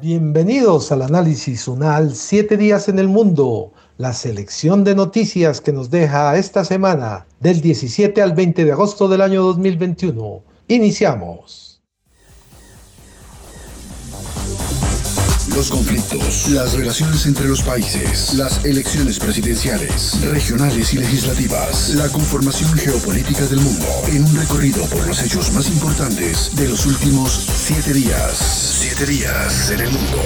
Bienvenidos al análisis UNAL Siete días en el mundo, la selección de noticias que nos deja esta semana del 17 al 20 de agosto del año 2021. Iniciamos. Los conflictos, las relaciones entre los países, las elecciones presidenciales, regionales y legislativas, la conformación geopolítica del mundo, en un recorrido por los hechos más importantes de los últimos siete días. Siete días en el mundo.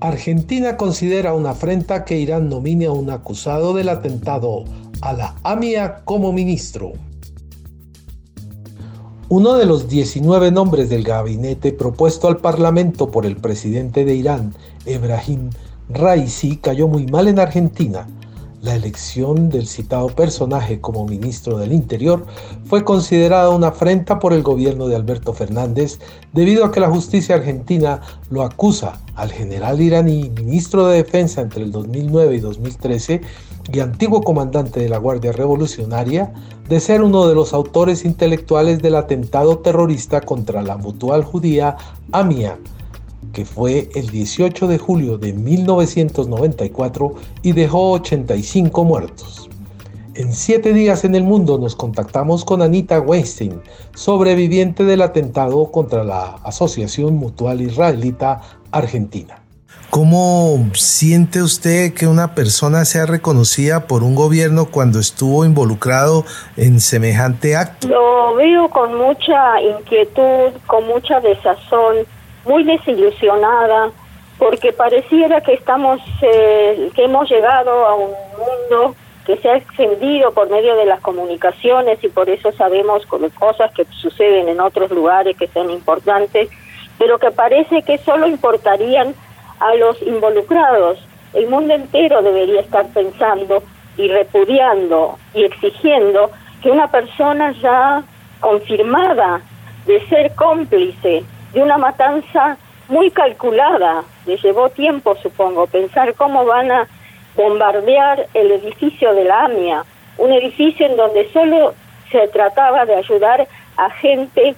Argentina considera una afrenta que Irán nomine a un acusado del atentado a la AMIA como ministro. Uno de los 19 nombres del gabinete propuesto al Parlamento por el presidente de Irán, Ebrahim Raisi, cayó muy mal en Argentina. La elección del citado personaje como ministro del Interior fue considerada una afrenta por el gobierno de Alberto Fernández debido a que la justicia argentina lo acusa al general iraní, ministro de Defensa entre el 2009 y 2013 y antiguo comandante de la Guardia Revolucionaria, de ser uno de los autores intelectuales del atentado terrorista contra la mutual judía Amia, que fue el 18 de julio de 1994 y dejó 85 muertos. En siete días en el mundo nos contactamos con Anita Weinstein, sobreviviente del atentado contra la Asociación Mutual Israelita Argentina. ¿Cómo siente usted que una persona sea reconocida por un gobierno cuando estuvo involucrado en semejante acto? Lo veo con mucha inquietud, con mucha desazón, muy desilusionada, porque pareciera que estamos, eh, que hemos llegado a un mundo que se ha extendido por medio de las comunicaciones y por eso sabemos cosas que suceden en otros lugares que son importantes, pero que parece que solo importarían a los involucrados. El mundo entero debería estar pensando y repudiando y exigiendo que una persona ya confirmada de ser cómplice de una matanza muy calculada, le llevó tiempo supongo pensar cómo van a bombardear el edificio de la AMIA, un edificio en donde solo se trataba de ayudar a gente,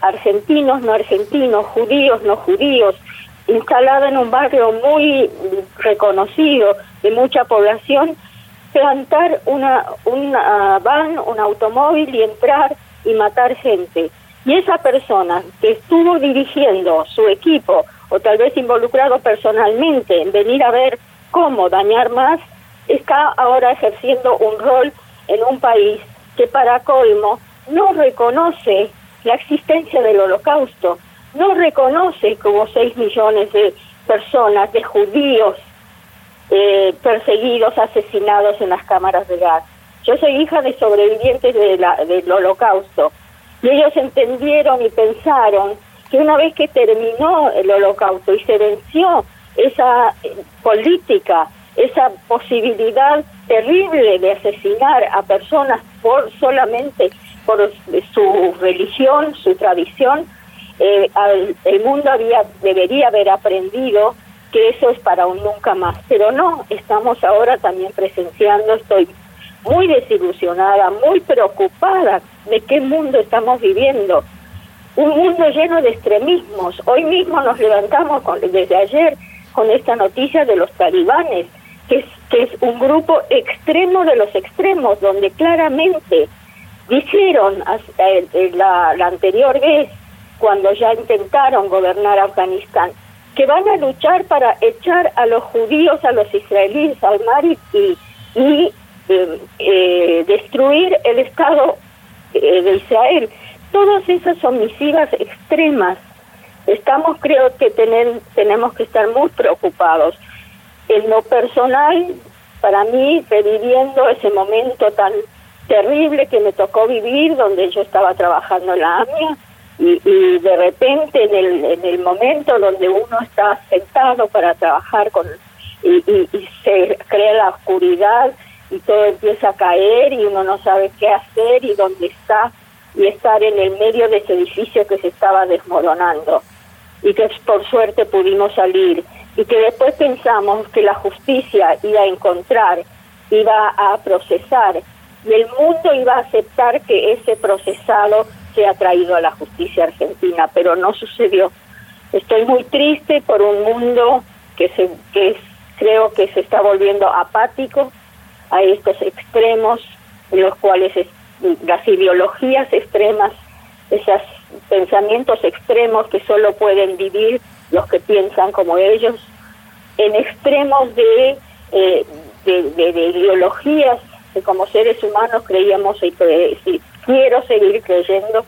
argentinos, no argentinos, judíos, no judíos, instalada en un barrio muy reconocido de mucha población, plantar una, una van, un automóvil y entrar y matar gente. Y esa persona que estuvo dirigiendo su equipo o tal vez involucrado personalmente en venir a ver cómo dañar más, está ahora ejerciendo un rol en un país que para colmo no reconoce la existencia del holocausto, no reconoce como 6 millones de personas, de judíos eh, perseguidos, asesinados en las cámaras de gas. Yo soy hija de sobrevivientes de la, del holocausto y ellos entendieron y pensaron que una vez que terminó el holocausto y se venció esa eh, política, esa posibilidad terrible de asesinar a personas por solamente por su religión, su tradición, eh, el mundo había, debería haber aprendido que eso es para un nunca más, pero no, estamos ahora también presenciando, estoy muy desilusionada, muy preocupada de qué mundo estamos viviendo. Un mundo lleno de extremismos. Hoy mismo nos levantamos desde ayer con esta noticia de los talibanes, que es, que un grupo extremo de los extremos, donde claramente dijeron la, la anterior vez cuando ya intentaron gobernar Afganistán, que van a luchar para echar a los judíos, a los israelíes al mar y, eh, eh, destruir el Estado eh, de Israel. Todas esas son misivas extremas. Estamos, creo que tener, tenemos que estar muy preocupados. En lo personal, para mí, reviviendo ese momento tan terrible que me tocó vivir, donde yo estaba trabajando en la AMIA, y, de repente en el, en el momento donde uno está sentado para trabajar con y, se crea la oscuridad y todo empieza a caer y uno no sabe qué hacer y dónde está y estar en el medio de ese edificio que se estaba desmoronando y que por suerte pudimos salir y que después pensamos que la justicia iba a encontrar, iba a procesar y el mundo iba a aceptar que ese procesado sea traído a la justicia argentina, pero no sucedió. Estoy muy triste por un mundo que, se, que creo que se está volviendo apático a estos extremos en los cuales las ideologías extremas, esos pensamientos extremos que solo pueden vivir los que piensan como ellos, en extremos de, eh, de, ideologías que como seres humanos creíamos y, quiero seguir creyendo,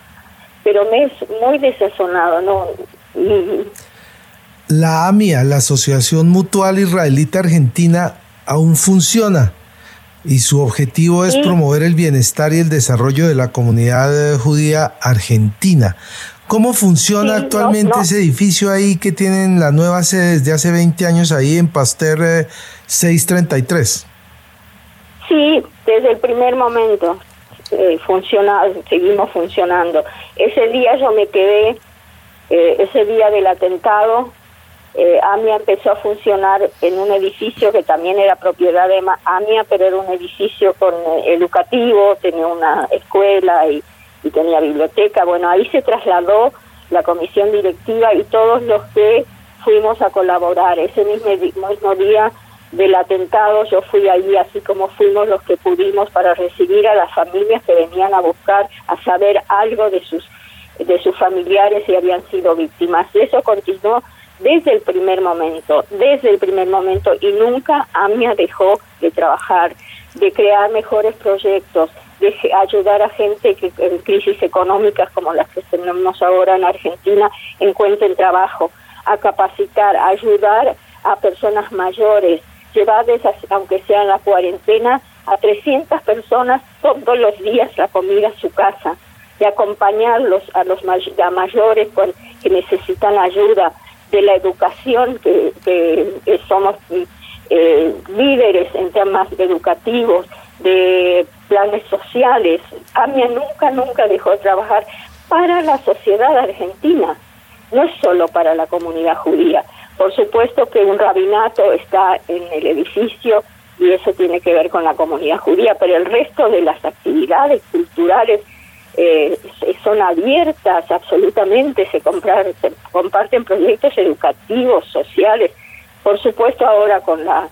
pero me es muy desazonado, ¿no? La AMIA, la Asociación Mutual Israelita Argentina, aún funciona y su objetivo es promover el bienestar y el desarrollo de la comunidad judía argentina. ¿Cómo funciona actualmente ese edificio ahí que tienen la nueva sede desde hace 20 años ahí en Pasteur 633? Eh, sí, desde el primer momento eh, seguimos funcionando. Ese día yo me quedé, eh, ese día del atentado, eh, AMIA empezó a funcionar en un edificio que también era propiedad de AMIA, pero era un edificio con eh, educativo, tenía una escuela y, tenía biblioteca. Bueno, ahí se trasladó la comisión directiva y todos los que fuimos a colaborar. Ese mismo día del atentado yo fui allí, así como fuimos los que pudimos para recibir a las familias que venían a buscar, a saber algo de sus de sus familiares y habían sido víctimas. Y eso continuó desde el primer momento, desde el primer momento y nunca AMIA dejó de trabajar, de crear mejores proyectos, de ayudar a gente que en crisis económicas como las que tenemos ahora en Argentina encuentren trabajo, a capacitar, a ayudar a personas mayores, llevarles, aunque sea en la cuarentena, a 300 personas todos los días la comida a su casa, de acompañarlos a los mayores que necesitan ayuda, de la educación, que, somos eh, líderes en temas educativos, de planes sociales. AMIA nunca, nunca dejó de trabajar para la sociedad argentina, no solo para la comunidad judía. Por supuesto que un rabinato está en el edificio y eso tiene que ver con la comunidad judía, pero el resto de las actividades culturales eh, son abiertas absolutamente, se, se comparten proyectos educativos, sociales. Por supuesto, ahora con la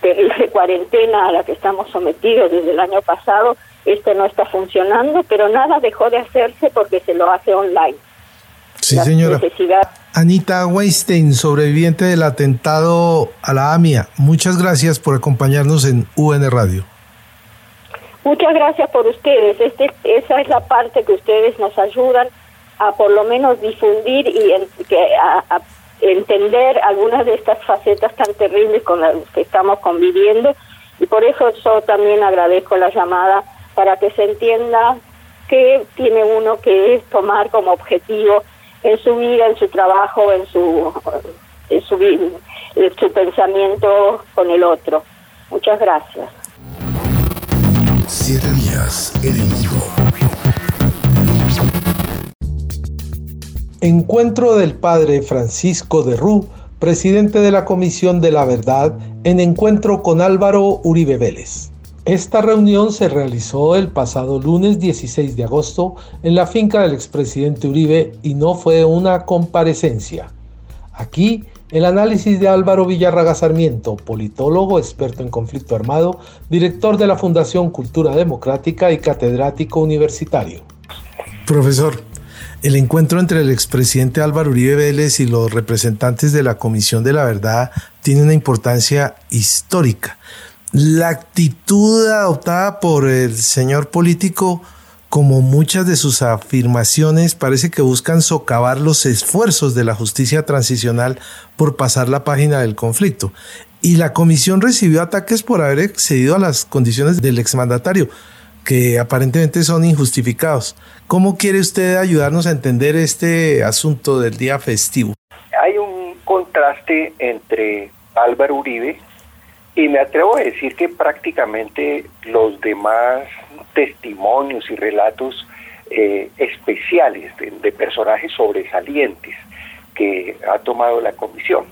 terrible cuarentena a la que estamos sometidos desde el año pasado, esto no está funcionando, pero nada dejó de hacerse porque se lo hace online. Sí, señora. Anita Weinstein, sobreviviente del atentado a la AMIA, muchas gracias por acompañarnos en UN Radio. Muchas gracias por ustedes. Este, esa es la parte que ustedes nos ayudan a por lo menos difundir y a, entender algunas de estas facetas tan terribles con las que estamos conviviendo. Y por eso yo también agradezco la llamada para que se entienda qué tiene uno que tomar como objetivo en su vida, en su trabajo, en su, en su, en su pensamiento con el otro. Muchas gracias. Siete días en Encuentro del padre Francisco de Rú, presidente de la Comisión de la Verdad, en encuentro con Álvaro Uribe Vélez. Esta reunión se realizó el pasado lunes 16 de agosto en la finca del expresidente Uribe y no fue una comparecencia. Aquí el análisis de Álvaro Villarraga Sarmiento, politólogo, experto en conflicto armado, director de la Fundación Cultura Democrática y catedrático universitario. Profesor, el encuentro entre el expresidente Álvaro Uribe Vélez y los representantes de la Comisión de la Verdad tiene una importancia histórica. La actitud adoptada por el señor político como muchas de sus afirmaciones, parece que buscan socavar los esfuerzos de la justicia transicional por pasar la página del conflicto. Y la comisión recibió ataques por haber excedido a las condiciones del exmandatario. que aparentemente son injustificados. ¿Cómo quiere usted ayudarnos a entender este asunto del día festivo? Hay un contraste entre Álvaro Uribe y me atrevo a decir que prácticamente los demás testimonios y relatos eh, especiales de, personajes sobresalientes que ha tomado la comisión.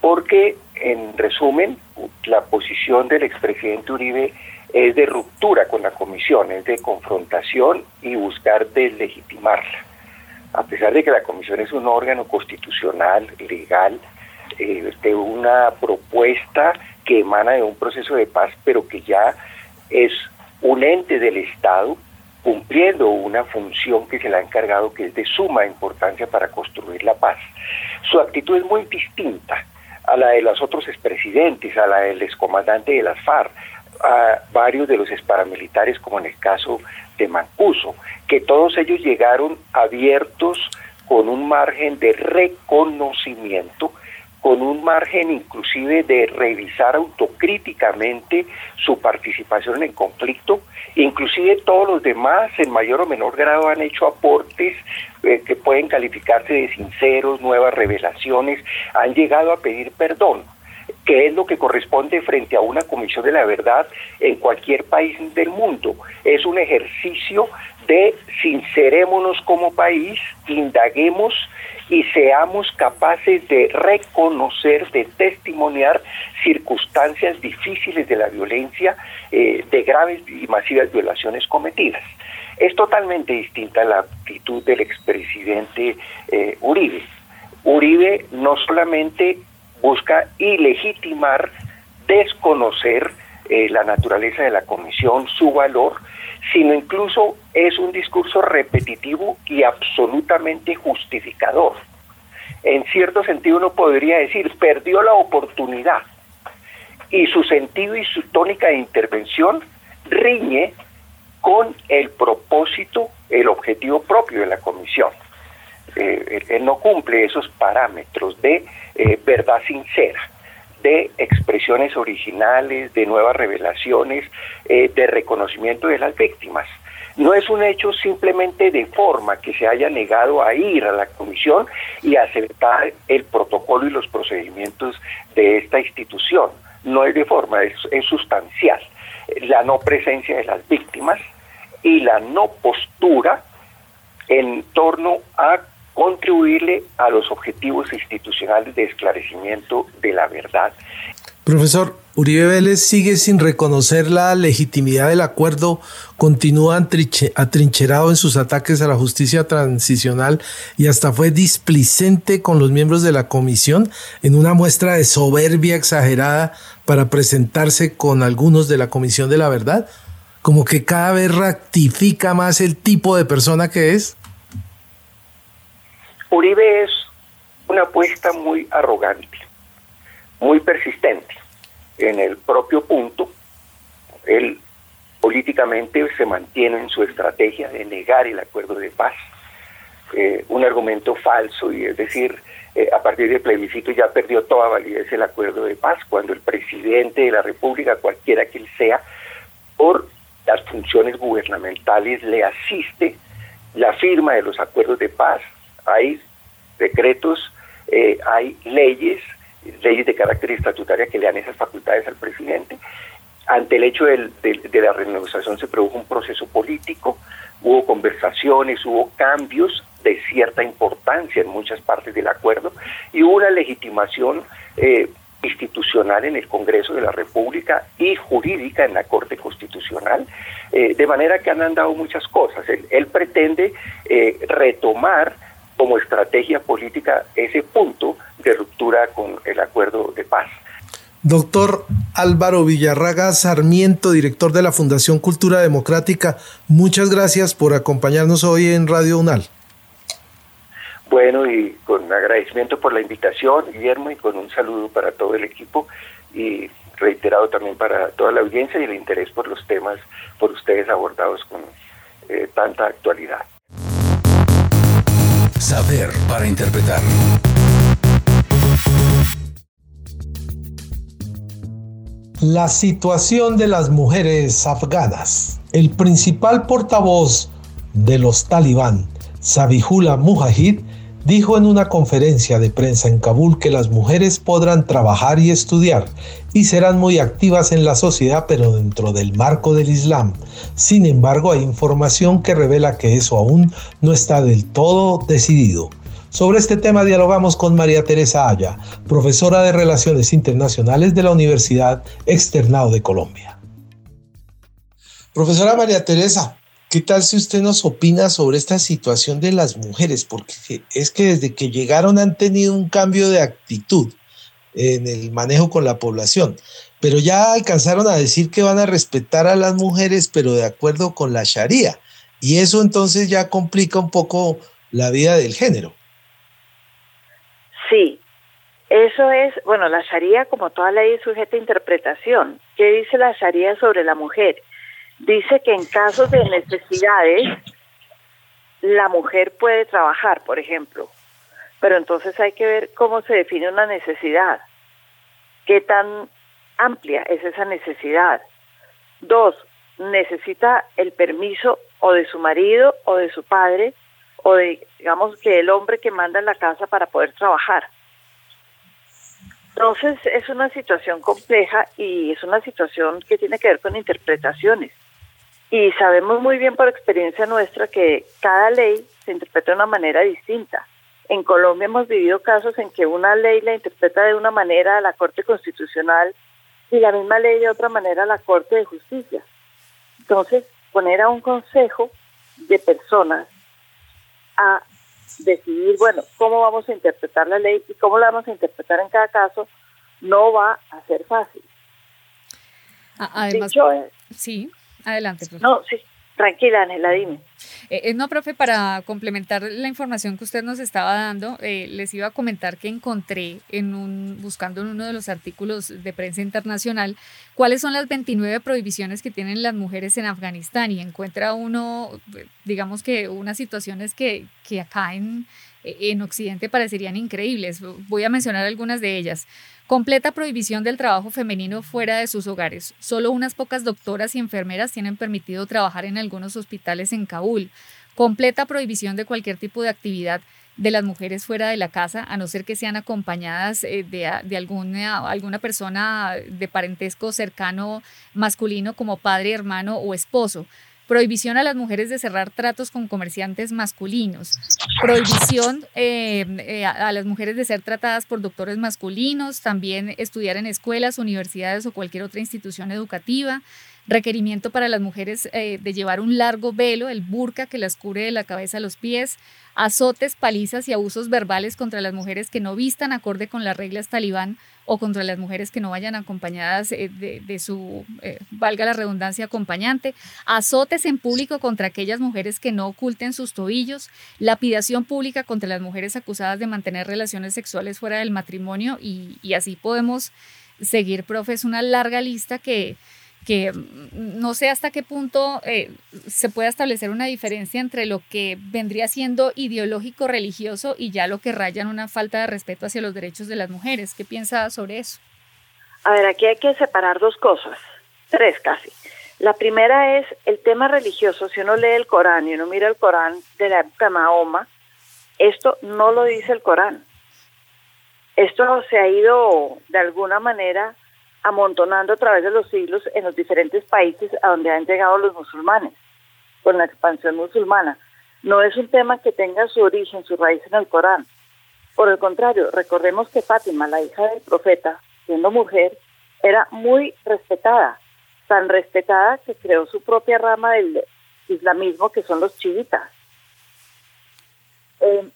Porque, en resumen, la posición del expresidente Uribe es de ruptura con la comisión, es de confrontación y buscar deslegitimarla. A pesar de que la comisión es un órgano constitucional, legal, eh, de una propuesta que emana de un proceso de paz, pero que ya es un ente del Estado cumpliendo una función que se le ha encargado que es de suma importancia para construir la paz. Su actitud es muy distinta a la de los otros expresidentes, a la del excomandante de las FARC, a varios de los paramilitares, como en el caso de Mancuso, que todos ellos llegaron abiertos con un margen de reconocimiento, con un margen inclusive de revisar autocríticamente su participación en el conflicto, inclusive todos los demás en mayor o menor grado han hecho aportes eh, que pueden calificarse de sinceros, nuevas revelaciones, han llegado a pedir perdón que es lo que corresponde frente a una comisión de la verdad en cualquier país del mundo. Es un ejercicio de sincerémonos como país, indaguemos y seamos capaces de reconocer, de testimoniar circunstancias difíciles de la violencia, eh, de graves y masivas violaciones cometidas. Es totalmente distinta la actitud del expresidente eh, Uribe. Uribe no solamente busca ilegitimar, desconocer eh, la naturaleza de la comisión, su valor, sino incluso es un discurso repetitivo y absolutamente justificador. En cierto sentido uno podría decir, perdió la oportunidad y su sentido y su tónica de intervención riñe con el propósito, el objetivo propio de la comisión. Eh, él no cumple esos parámetros de eh, verdad sincera, de expresiones originales, de nuevas revelaciones, eh, de reconocimiento de las víctimas. No es un hecho simplemente de forma que se haya negado a ir a la comisión y aceptar el protocolo y los procedimientos de esta institución. No es de forma, es, es sustancial. La no presencia de las víctimas y la no postura en torno a contribuirle a los objetivos institucionales de esclarecimiento de la verdad. Profesor, Uribe Vélez sigue sin reconocer la legitimidad del acuerdo, continúa atrincherado en sus ataques a la justicia transicional y hasta fue displicente con los miembros de la comisión en una muestra de soberbia exagerada para presentarse con algunos de la Comisión de la Verdad, como que cada vez ratifica más el tipo de persona que es. Uribe es una apuesta muy arrogante, muy persistente. En el propio punto, él políticamente se mantiene en su estrategia de negar el acuerdo de paz, eh, un argumento falso, y es decir, eh, a partir del plebiscito ya perdió toda validez el acuerdo de paz, cuando el presidente de la República, cualquiera que él sea, por las funciones gubernamentales le asiste la firma de los acuerdos de paz, hay decretos, eh, hay leyes, leyes de carácter estatutaria que le dan esas facultades al presidente. Ante el hecho de la renegociación se produjo un proceso político, hubo conversaciones, hubo cambios de cierta importancia en muchas partes del acuerdo y hubo una legitimación eh, institucional en el Congreso de la República y jurídica en la Corte Constitucional, eh, de manera que han andado muchas cosas. Él, pretende retomar como estrategia política ese punto de ruptura con el acuerdo de paz. Doctor Álvaro Villarraga Sarmiento, director de la Fundación Cultura Democrática, muchas gracias por acompañarnos hoy en Radio UNAL. Bueno, y con agradecimiento por la invitación, Guillermo, y con un saludo para todo el equipo y reiterado también para toda la audiencia y el interés por los temas por ustedes abordados con eh, tanta actualidad. Saber para interpretar. La situación de las mujeres afganas. El principal portavoz de los talibán, Sabihullah Mujahid, dijo en una conferencia de prensa en Kabul que las mujeres podrán trabajar y estudiar y serán muy activas en la sociedad pero dentro del marco del Islam. Sin embargo, hay información que revela que eso aún no está del todo decidido. Sobre este tema dialogamos con María Teresa Aya, profesora de Relaciones Internacionales de la Universidad Externado de Colombia. Profesora María Teresa, ¿Qué tal si usted nos opina sobre esta situación de las mujeres? Porque es que desde que llegaron han tenido un cambio de actitud en el manejo con la población, pero ya alcanzaron a decir que van a respetar a las mujeres, pero de acuerdo con la Sharia. Y eso entonces ya complica un poco la vida del género. Sí, eso es, bueno, la Sharia como toda ley sujeta a interpretación. ¿Qué dice la Sharia sobre la mujer? Dice que en casos de necesidades la mujer puede trabajar, por ejemplo, pero entonces hay que ver cómo se define una necesidad, qué tan amplia es esa necesidad. Dos, necesita el permiso o de su marido o de su padre o de, digamos, que el hombre que manda en la casa para poder trabajar. Entonces es una situación compleja y es una situación que tiene que ver con interpretaciones. Y sabemos muy bien por experiencia nuestra que cada ley se interpreta de una manera distinta. En Colombia hemos vivido casos en que una ley la interpreta de una manera la Corte Constitucional y la misma ley de otra manera la Corte de Justicia. Entonces, poner a un consejo de personas a decidir, bueno, cómo vamos a interpretar la ley y cómo la vamos a interpretar en cada caso, no va a ser fácil. Además, sí. Adelante, profe. No, sí. Tranquila, Ángela, dime. Eh, eh, no, profe, para complementar la información que usted nos estaba dando, eh, les iba a comentar que encontré en un, buscando en uno de los artículos de prensa internacional cuáles son las 29 prohibiciones que tienen las mujeres en Afganistán y encuentra uno, digamos que unas situaciones que, que acá en, en Occidente parecerían increíbles. Voy a mencionar algunas de ellas. Completa prohibición del trabajo femenino fuera de sus hogares. Solo unas pocas doctoras y enfermeras tienen permitido trabajar en algunos hospitales en Kabul. Completa prohibición de cualquier tipo de actividad de las mujeres fuera de la casa, a no ser que sean acompañadas eh, de, alguna persona de parentesco cercano masculino como padre, hermano o esposo prohibición a las mujeres de cerrar tratos con comerciantes masculinos, prohibición eh, eh, a las mujeres de ser tratadas por doctores masculinos, también estudiar en escuelas, universidades o cualquier otra institución educativa, requerimiento para las mujeres eh, de llevar un largo velo, el burka que las cubre de la cabeza a los pies, azotes, palizas y abusos verbales contra las mujeres que no vistan acorde con las reglas talibán o contra las mujeres que no vayan acompañadas eh, de, su, eh, valga la redundancia, acompañante, azotes en público contra aquellas mujeres que no oculten sus tobillos, lapidación pública contra las mujeres acusadas de mantener relaciones sexuales fuera del matrimonio y, y así podemos seguir, profe, es una larga lista que que no sé hasta qué punto eh, se puede establecer una diferencia entre lo que vendría siendo ideológico religioso y ya lo que raya en una falta de respeto hacia los derechos de las mujeres. ¿Qué piensa sobre eso? A ver, aquí hay que separar dos cosas, tres casi. La primera es el tema religioso. Si uno lee el Corán y uno mira el Corán de la época Mahoma, esto no lo dice el Corán. Esto se ha ido de alguna manera amontonando a través de los siglos en los diferentes países a donde han llegado los musulmanes, con la expansión musulmana. No es un tema que tenga su origen, su raíz en el Corán. Por el contrario, recordemos que Fátima, la hija del profeta, siendo mujer, era muy respetada, tan respetada que creó su propia rama del islamismo, que son los chiitas. Eh,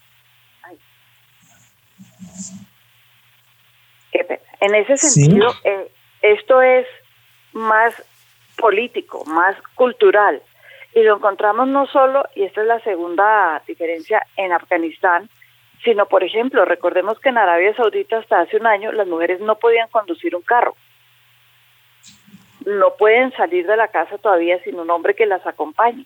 en ese sentido, eh, esto es más político, más cultural. Y lo encontramos no solo, y esta es la segunda diferencia, en Afganistán, sino, por ejemplo, recordemos que en Arabia Saudita hasta hace un año las mujeres no podían conducir un carro. No pueden salir de la casa todavía sin un hombre que las acompañe.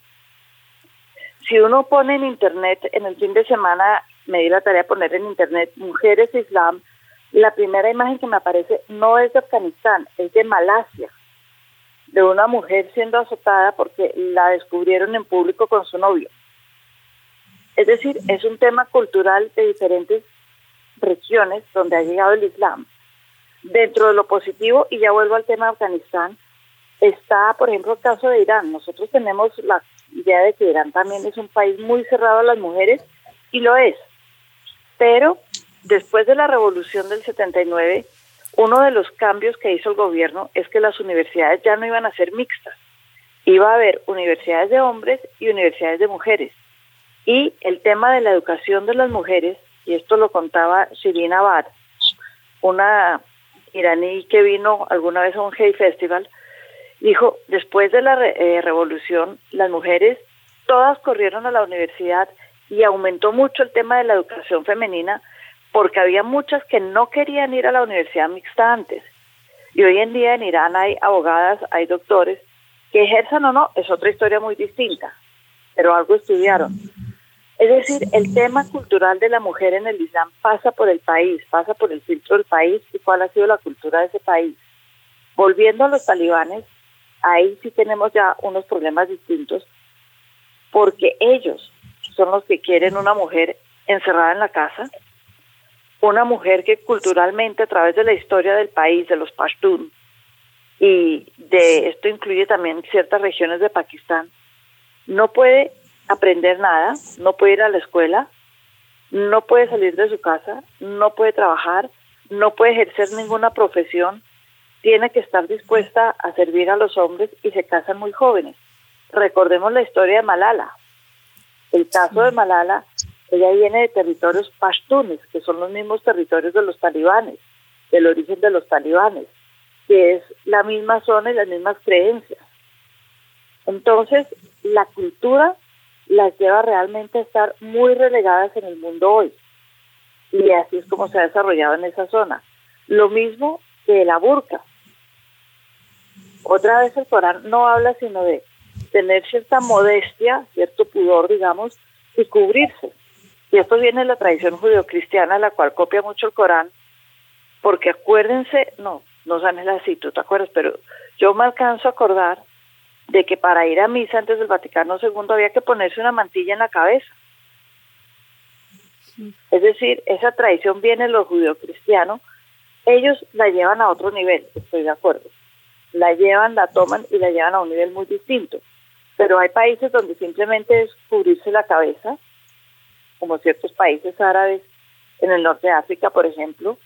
Si uno pone en internet, en el fin de semana me di la tarea de poner en internet mujeres islam, la primera imagen que me aparece no es de Afganistán, es de Malasia. de una mujer siendo azotada porque la descubrieron en público con su novio. Es decir, es un tema cultural de diferentes regiones donde ha llegado el Islam. Dentro de lo positivo, y ya vuelvo al tema de Afganistán, está, por ejemplo, el caso de Irán. Nosotros tenemos la idea de que Irán también es un país muy cerrado a las mujeres, y lo es. Pero después de la revolución del 79, uno de los cambios que hizo el gobierno es que las universidades ya no iban a ser mixtas. Iba a haber universidades de hombres y universidades de mujeres. Y el tema de la educación de las mujeres, y esto lo contaba Shirin Abad, una iraní que vino alguna vez a un Hey Festival, dijo, después de la eh, revolución, las mujeres todas corrieron a la universidad y aumentó mucho el tema de la educación femenina porque había muchas que no querían ir a la universidad mixta antes. Y hoy en día en Irán hay abogadas, hay doctores que ejerzan o no, es otra historia muy distinta, pero algo estudiaron. Es decir, el tema cultural de la mujer en el Islam pasa por el país, pasa por el filtro del país y cuál ha sido la cultura de ese país. Volviendo a los talibanes, ahí sí tenemos ya unos problemas distintos, porque ellos son los que quieren una mujer encerrada en la casa, una mujer que culturalmente a través de la historia del país, de los Pashtun, y de esto incluye también ciertas regiones de Pakistán, no puede aprender nada, no puede ir a la escuela, no puede salir de su casa, no puede trabajar, no puede ejercer ninguna profesión, tiene que estar dispuesta a servir a los hombres y se casan muy jóvenes. Recordemos la historia de Malala. El caso de Malala ella viene de territorios pashtunes, que son los mismos territorios de los talibanes, del origen de los talibanes, que es la misma zona y las mismas creencias. Entonces, la cultura las lleva realmente a estar muy relegadas en el mundo hoy. Y así es como se ha desarrollado en esa zona. Lo mismo que la burka. Otra vez el Corán no habla sino de tener cierta modestia, cierto pudor, digamos, y cubrirse. Y esto viene de la tradición judeocristiana, la cual copia mucho el Corán, porque acuérdense, no, no sabes así, tú te acuerdas, pero yo me alcanzo a acordar de que para ir a misa antes del Vaticano II había que ponerse una mantilla en la cabeza. Es decir, esa tradición viene de los judeocristianos, ellos la llevan a otro nivel, estoy de acuerdo. La llevan, la toman y la llevan a un nivel muy distinto. Pero hay países donde simplemente es cubrirse la cabeza como ciertos países árabes en el norte de África, por ejemplo,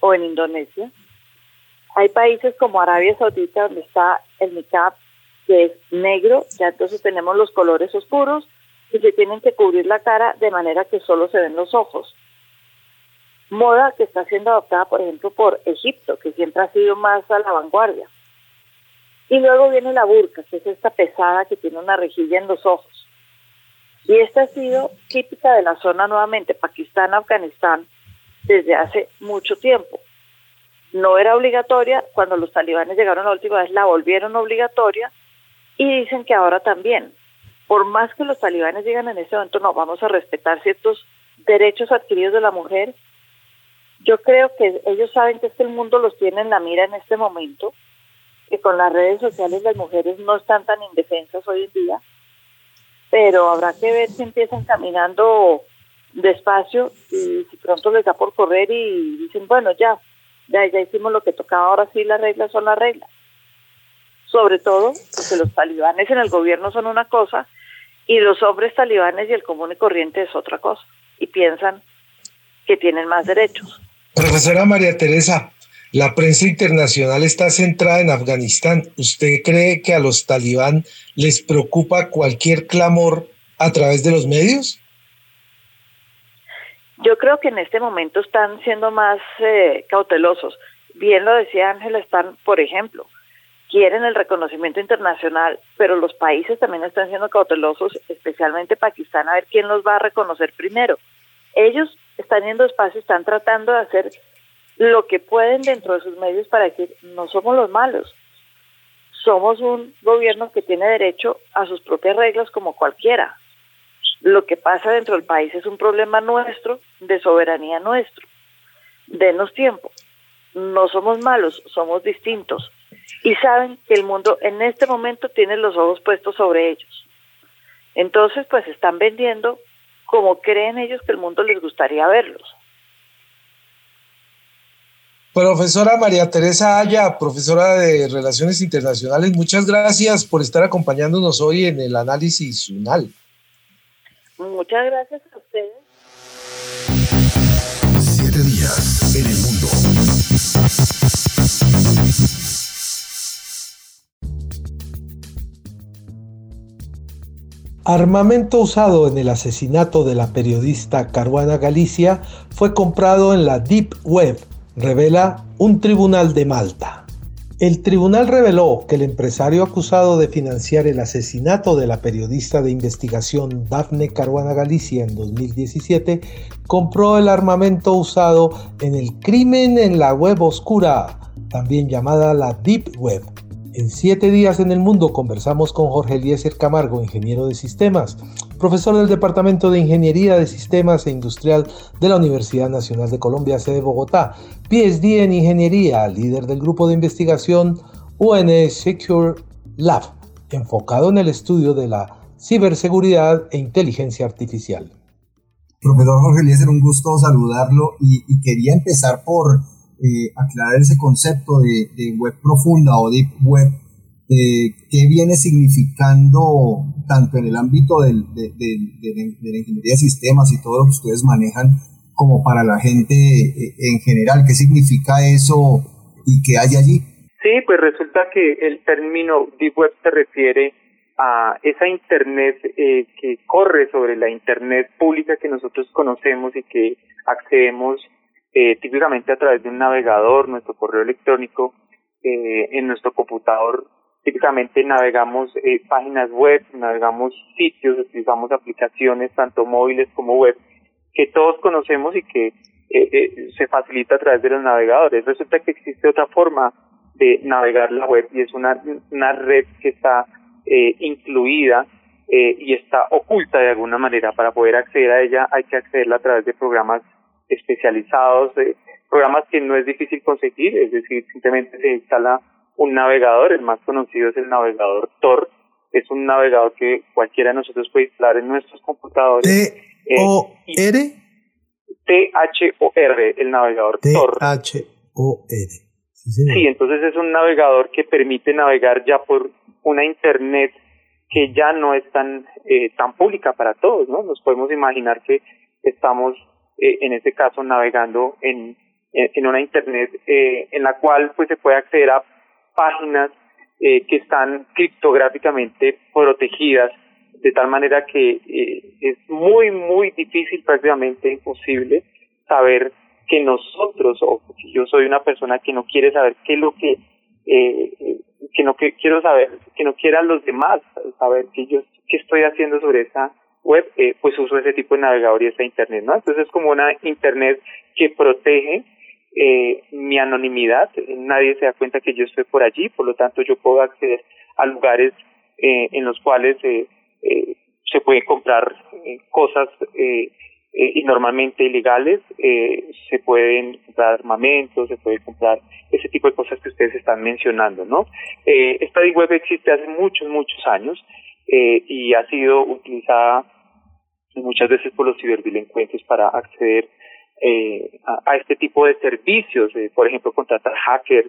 o en Indonesia. Hay países como Arabia Saudita donde está el niqab, que es negro, ya entonces tenemos los colores oscuros y se tienen que cubrir la cara de manera que solo se ven los ojos. Moda que está siendo adoptada, por ejemplo, por Egipto, que siempre ha sido más a la vanguardia. Y luego viene la burka, que es esta pesada que tiene una rejilla en los ojos. Y esta ha sido típica de la zona nuevamente, Pakistán, Afganistán, desde hace mucho tiempo. No era obligatoria, cuando los talibanes llegaron la última vez la volvieron obligatoria y dicen que ahora también. Por más que los talibanes digan en ese momento, no, vamos a respetar ciertos derechos adquiridos de la mujer, yo creo que ellos saben que este mundo los tiene en la mira en este momento, que con las redes sociales las mujeres no están tan indefensas hoy en día pero habrá que ver si empiezan caminando despacio y si pronto les da por correr y dicen, bueno, ya, ya, ya hicimos lo que tocaba, ahora sí las reglas son las reglas. Sobre todo porque los talibanes en el gobierno son una cosa y los hombres talibanes y el común y corriente es otra cosa y piensan que tienen más derechos. Profesora María Teresa, la prensa internacional está centrada en Afganistán. ¿Usted cree que a los talibán les preocupa cualquier clamor a través de los medios? Yo creo que en este momento están siendo más eh, cautelosos. Bien lo decía Ángela, están, por ejemplo, quieren el reconocimiento internacional, pero los países también están siendo cautelosos, especialmente Pakistán, a ver quién los va a reconocer primero. Ellos están yendo espacio, están tratando de hacer lo que pueden dentro de sus medios para decir, no somos los malos, somos un gobierno que tiene derecho a sus propias reglas como cualquiera. Lo que pasa dentro del país es un problema nuestro, de soberanía nuestro. Denos tiempo. No somos malos, somos distintos. y saben que el mundo en este momento tiene los ojos puestos sobre ellos. Entonces, pues están vendiendo como creen ellos que el mundo les gustaría verlos. Profesora María Teresa Aya, profesora de Relaciones Internacionales, muchas gracias por estar acompañándonos hoy en el análisis UNAL. Muchas gracias a ustedes. Siete días en el mundo. Armamento usado en el asesinato de la periodista Caruana Galicia fue comprado en la Deep Web revela un tribunal de Malta. El tribunal reveló que el empresario acusado de financiar el asesinato de la periodista de investigación Daphne Caruana Galicia en 2017 compró el armamento usado en el crimen en la web oscura, también llamada la Deep Web, en siete días en el mundo conversamos con Jorge Eliezer Camargo, ingeniero de sistemas, profesor del Departamento de Ingeniería de Sistemas e Industrial de la Universidad Nacional de Colombia, sede Bogotá, PhD en Ingeniería, líder del grupo de investigación UN Secure Lab, enfocado en el estudio de la ciberseguridad e inteligencia artificial. Profesor Jorge Eliezer, un gusto saludarlo y, y quería empezar por eh, aclarar ese concepto de, web profunda o deep web, eh, qué viene significando tanto en el ámbito del, de, la ingeniería de sistemas y todo lo que ustedes manejan, como para la gente eh, en general, qué significa eso y qué hay allí. Sí, pues resulta que el término deep web se refiere a esa Internet que corre sobre la Internet pública que nosotros conocemos y que accedemos eh, típicamente a través de un navegador, nuestro correo electrónico, eh, en nuestro computador, típicamente navegamos eh, páginas web, navegamos sitios, utilizamos aplicaciones tanto móviles como web, que todos conocemos y que eh, se facilita a través de los navegadores. Resulta que existe otra forma de navegar la web y es una, una red que está incluida y está oculta de alguna manera. Para poder acceder a ella hay que accederla a través de programas especializados, de programas que no es difícil conseguir, es decir, simplemente se instala un navegador, el más conocido es el navegador Tor, es un navegador que cualquiera de nosotros puede instalar en nuestros computadores. ¿T-O-R? T-H-O-R, el navegador Tor. T-H-O-R. Sí, entonces es un navegador que permite navegar ya por una Internet que ya no es tan, eh, tan pública para todos, ¿no? Nos podemos imaginar que estamos eh, en este caso navegando en, en una internet eh, en la cual pues se puede acceder a páginas eh, que están criptográficamente protegidas de tal manera que es muy muy difícil prácticamente imposible saber que nosotros o si yo soy una persona que no quiere saber qué es lo que que no que quiero saber que no quiera los demás saber que yo qué estoy haciendo sobre esa web, eh, pues uso ese tipo de navegador y esa internet, ¿no? Entonces es como una internet que protege eh, mi anonimidad, nadie se da cuenta que yo estoy por allí, por lo tanto yo puedo acceder a lugares eh, en los cuales eh, eh, se pueden comprar eh, cosas eh, eh, y normalmente ilegales, eh, se pueden comprar armamentos, se puede comprar ese tipo de cosas que ustedes están mencionando, ¿no? Eh, esta web existe hace muchos, muchos años eh, y ha sido utilizada muchas veces por los ciberdelincuentes para acceder eh, a, este tipo de servicios, eh, por ejemplo, contratar hackers,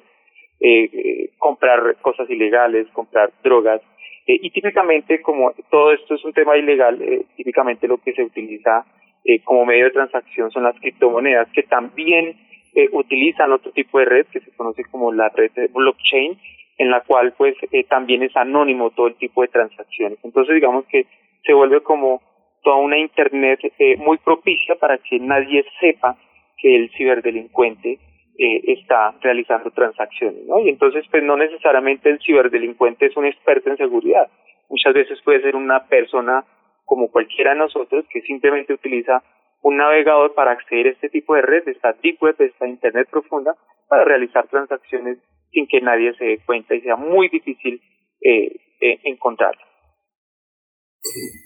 eh, comprar cosas ilegales, comprar drogas. Y típicamente, como todo esto es un tema ilegal, típicamente lo que se utiliza como medio de transacción son las criptomonedas, que también utilizan otro tipo de red que se conoce como la red de blockchain, en la cual pues también es anónimo todo el tipo de transacciones. Entonces digamos que se vuelve como toda una internet eh, muy propicia para que nadie sepa que el ciberdelincuente eh, está realizando transacciones. Y entonces pues no necesariamente el ciberdelincuente es un experto en seguridad. Muchas veces puede ser una persona como cualquiera de nosotros que simplemente utiliza un navegador para acceder a este tipo de red, esta deep web, esta internet profunda, para realizar transacciones sin que nadie se dé cuenta y sea muy difícil eh, eh, encontrarlo.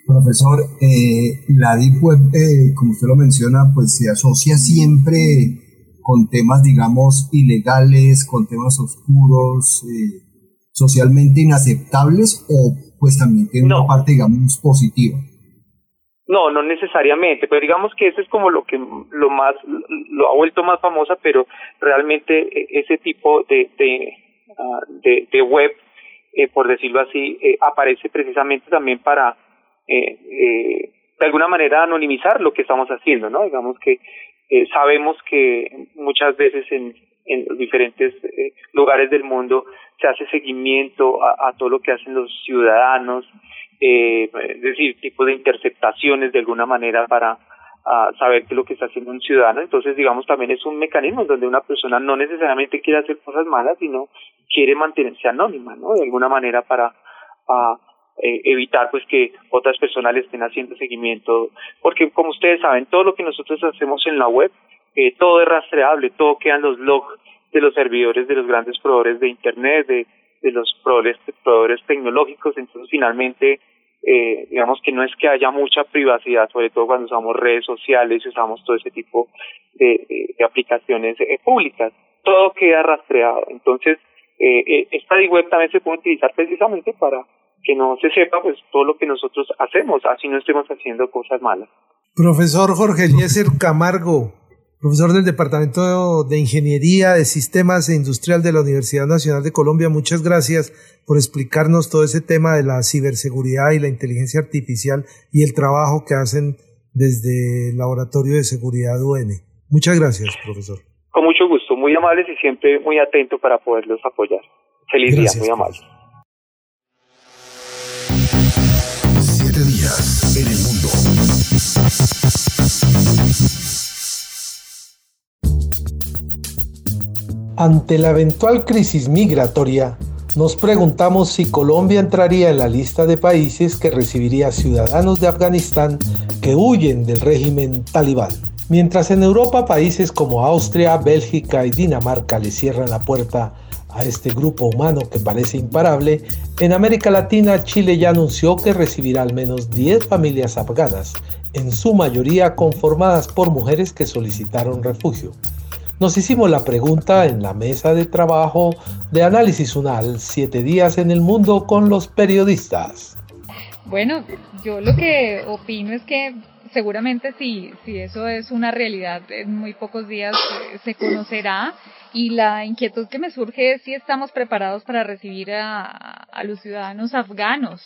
Profesor, eh, la Deep Web, eh, como usted lo menciona, pues se asocia siempre con temas, digamos, ilegales, con temas oscuros, eh, socialmente inaceptables, o pues también tiene una parte, digamos, positiva. No, no necesariamente, pero digamos que eso es como lo que lo más lo ha vuelto más famosa, pero realmente e, ese tipo de de, ah, de, web, eh, por decirlo así, aparece precisamente también para eh, eh, de alguna manera anonimizar lo que estamos haciendo, ¿no? Digamos que eh, sabemos que muchas veces en, en diferentes eh, lugares del mundo se hace seguimiento a, todo lo que hacen los ciudadanos, eh, es decir, tipo de interceptaciones de alguna manera para saber qué es lo que está haciendo un ciudadano. Entonces, digamos, también es un mecanismo donde una persona no necesariamente quiere hacer cosas malas, sino quiere mantenerse anónima, ¿no? De alguna manera para eh, evitar pues que otras personas le estén haciendo seguimiento. Porque como ustedes saben, todo lo que nosotros hacemos en la web, eh, todo es rastreable, todo queda en los logs de los servidores de los grandes proveedores de Internet, de de los proveedores, proveedores tecnológicos, entonces finalmente eh, digamos que no es que haya mucha privacidad, sobre todo cuando usamos redes sociales y usamos todo ese tipo de, de, aplicaciones eh, públicas, todo queda rastreado. Entonces, eh, eh esta web también se puede utilizar precisamente para que no se sepa pues todo lo que nosotros hacemos, así no estemos haciendo cosas malas. Profesor Jorge Eliezer Camargo, profesor del Departamento de Ingeniería de Sistemas e Industrial de la Universidad Nacional de Colombia. Muchas gracias por explicarnos todo ese tema de la ciberseguridad y la inteligencia artificial y el trabajo que hacen desde el Laboratorio de Seguridad UN. Muchas gracias, profesor. Con mucho gusto, muy amables y siempre muy atento para poderlos apoyar. Feliz día, muy amable. Ante la eventual crisis migratoria, nos preguntamos si Colombia entraría en la lista de países que recibiría ciudadanos de Afganistán que huyen del régimen talibán. Mientras en Europa países como Austria, Bélgica y Dinamarca le cierran la puerta a este grupo humano que parece imparable, en América Latina Chile ya anunció que recibirá al menos 10 familias afganas, en su mayoría conformadas por mujeres que solicitaron refugio. Nos hicimos la pregunta en la mesa de trabajo de Análisis Unal, siete días en el mundo con los periodistas. Bueno, yo lo que opino es que seguramente si, si eso es una realidad, en muy pocos días eh, se conocerá y la inquietud que me surge es si estamos preparados para recibir a, a los ciudadanos afganos.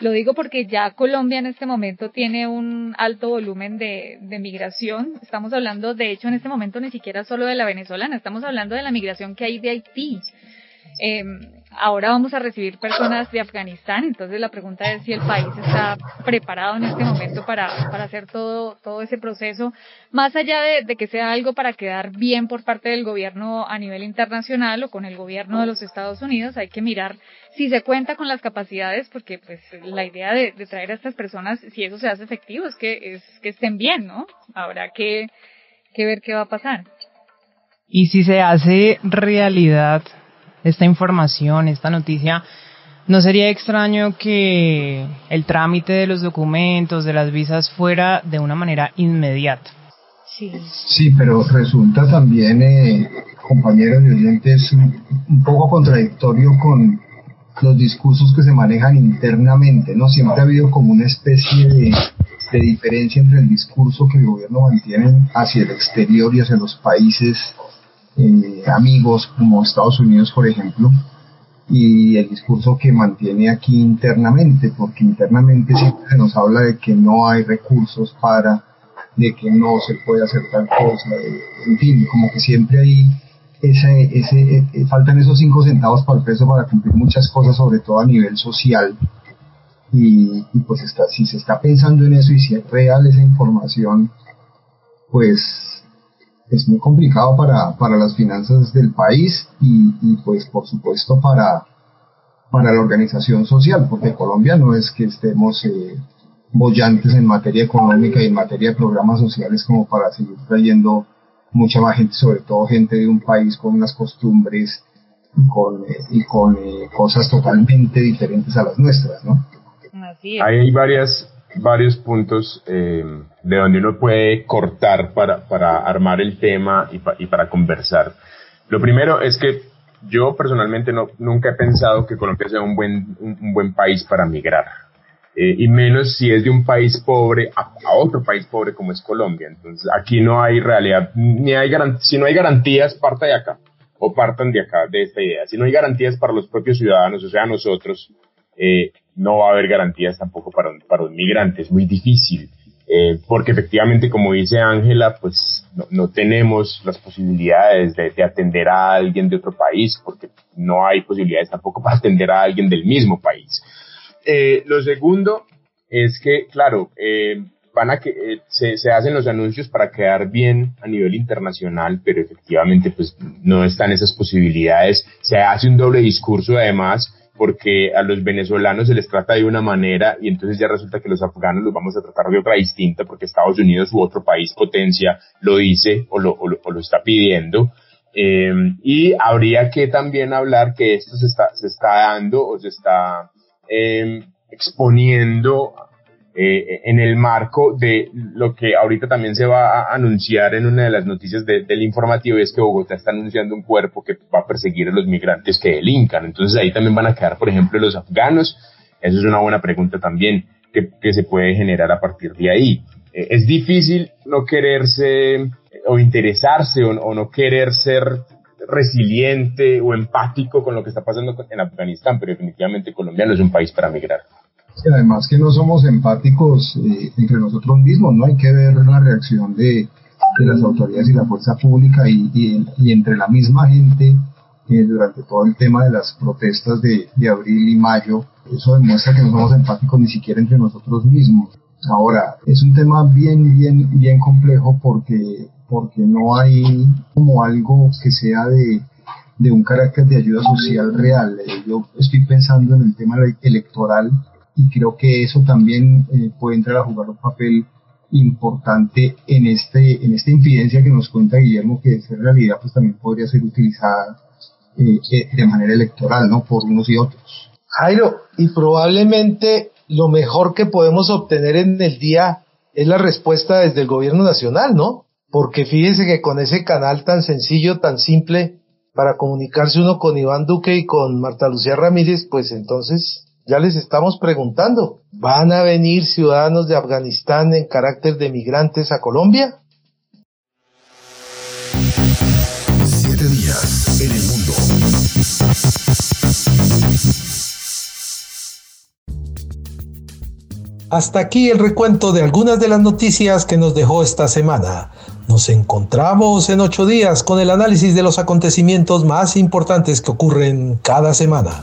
Lo digo porque ya Colombia en este momento tiene un alto volumen de, de migración. Estamos hablando, de hecho, en este momento ni siquiera solo de la venezolana, estamos hablando de la migración que hay de Haití. Eh, ahora vamos a recibir personas de Afganistán, entonces la pregunta es si el país está preparado en este momento para, para hacer todo, todo ese proceso, más allá de, de, que sea algo para quedar bien por parte del gobierno a nivel internacional o con el gobierno de los Estados Unidos, hay que mirar si se cuenta con las capacidades, porque pues la idea de, traer a estas personas, si eso se hace efectivo, es que, es que estén bien, ¿no? Habrá que, que ver qué va a pasar. Y si se hace realidad esta información, esta noticia, ¿no sería extraño que el trámite de los documentos, de las visas, fuera de una manera inmediata? Sí, sí pero resulta también, eh, compañeros y oyentes, un, poco contradictorio con los discursos que se manejan internamente, ¿no? Siempre ha habido como una especie de, de diferencia entre el discurso que el gobierno mantiene hacia el exterior y hacia los países eh, amigos como Estados Unidos, por ejemplo, y el discurso que mantiene aquí internamente, porque internamente siempre nos habla de que no hay recursos para, de que no se puede hacer tal cosa, en fin, como que siempre hay ese, ese, eh, eh, faltan esos cinco centavos para el peso para cumplir muchas cosas, sobre todo a nivel social. Y, y pues está, si se está pensando en eso y si es real esa información, pues es muy complicado para, para las finanzas del país y, y, pues por supuesto para, para la organización social, porque Colombia no es que estemos eh, bollantes en materia económica y en materia de programas sociales como para seguir trayendo mucha más gente, sobre todo gente de un país con unas costumbres y con, eh, y con eh, cosas totalmente diferentes a las nuestras, ¿no? Hay varias varios puntos eh, de donde uno puede cortar para, para armar el tema y, y, para conversar. Lo primero es que yo personalmente no, nunca he pensado que Colombia sea un buen, un, buen país para migrar. Eh, y menos si es de un país pobre a, a, otro país pobre como es Colombia. Entonces aquí no hay realidad, ni hay si no hay garantías, parta de acá o partan de acá, de esta idea. Si no hay garantías para los propios ciudadanos, o sea, nosotros, eh, no va a haber garantías tampoco para, para un migrante. Es muy difícil. Eh, porque efectivamente, como dice Ángela, pues no, tenemos las posibilidades de, de, atender a alguien de otro país, porque no hay posibilidades tampoco para atender a alguien del mismo país. Eh, lo segundo es que, claro, eh, van a que se, se, hacen los anuncios para quedar bien a nivel internacional, pero efectivamente pues no están esas posibilidades. Se hace un doble discurso además porque a los venezolanos se les trata de una manera y entonces ya resulta que los afganos los vamos a tratar de otra distinta porque Estados Unidos u otro país potencia lo dice o lo, o lo, o lo está pidiendo. Eh, y habría que también hablar que esto se está, se está dando o se está eh, exponiendo eh, en el marco de lo que ahorita también se va a anunciar en una de las noticias de, del informativo, es que Bogotá está anunciando un cuerpo que va a perseguir a los migrantes que delincan. Entonces ahí también van a quedar, por ejemplo, los afganos. Eso es una buena pregunta también que, se puede generar a partir de ahí. Eh, es difícil no quererse o interesarse o, o no querer ser resiliente o empático con lo que está pasando en Afganistán, pero definitivamente Colombia no es un país para migrar. Y además que no somos empáticos eh, entre nosotros mismos, ¿no? Hay que ver la reacción de, las autoridades y la fuerza pública y entre la misma gente eh, durante todo el tema de las protestas de, de abril y mayo. Eso demuestra que no somos empáticos ni siquiera entre nosotros mismos. Ahora, es un tema bien, bien, bien complejo porque, porque no hay como algo que sea de, de un carácter de ayuda social real. Eh, yo estoy pensando en el tema electoral y creo que eso también eh, puede entrar a jugar un papel importante en este en esta infidencia que nos cuenta Guillermo que en realidad pues también podría ser utilizada eh, eh, de manera electoral no por unos y otros. Jairo y probablemente lo mejor que podemos obtener en el día es la respuesta desde el gobierno nacional no porque fíjese que con ese canal tan sencillo tan simple para comunicarse uno con Iván Duque y con Marta Lucía Ramírez pues entonces ya les estamos preguntando, ¿van a venir ciudadanos de Afganistán en carácter de migrantes a Colombia? Siete días en el mundo. Hasta aquí el recuento de algunas de las noticias que nos dejó esta semana. Nos encontramos en ocho días con el análisis de los acontecimientos más importantes que ocurren cada semana.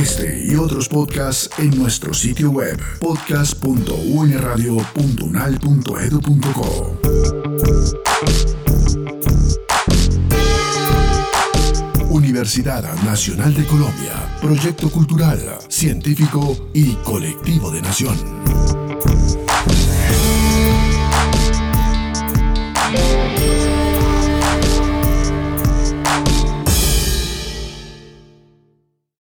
Este y otros podcasts en nuestro sitio web podcast.unradio.unal.edu.co. Universidad Nacional de Colombia, proyecto cultural, científico y colectivo de nación.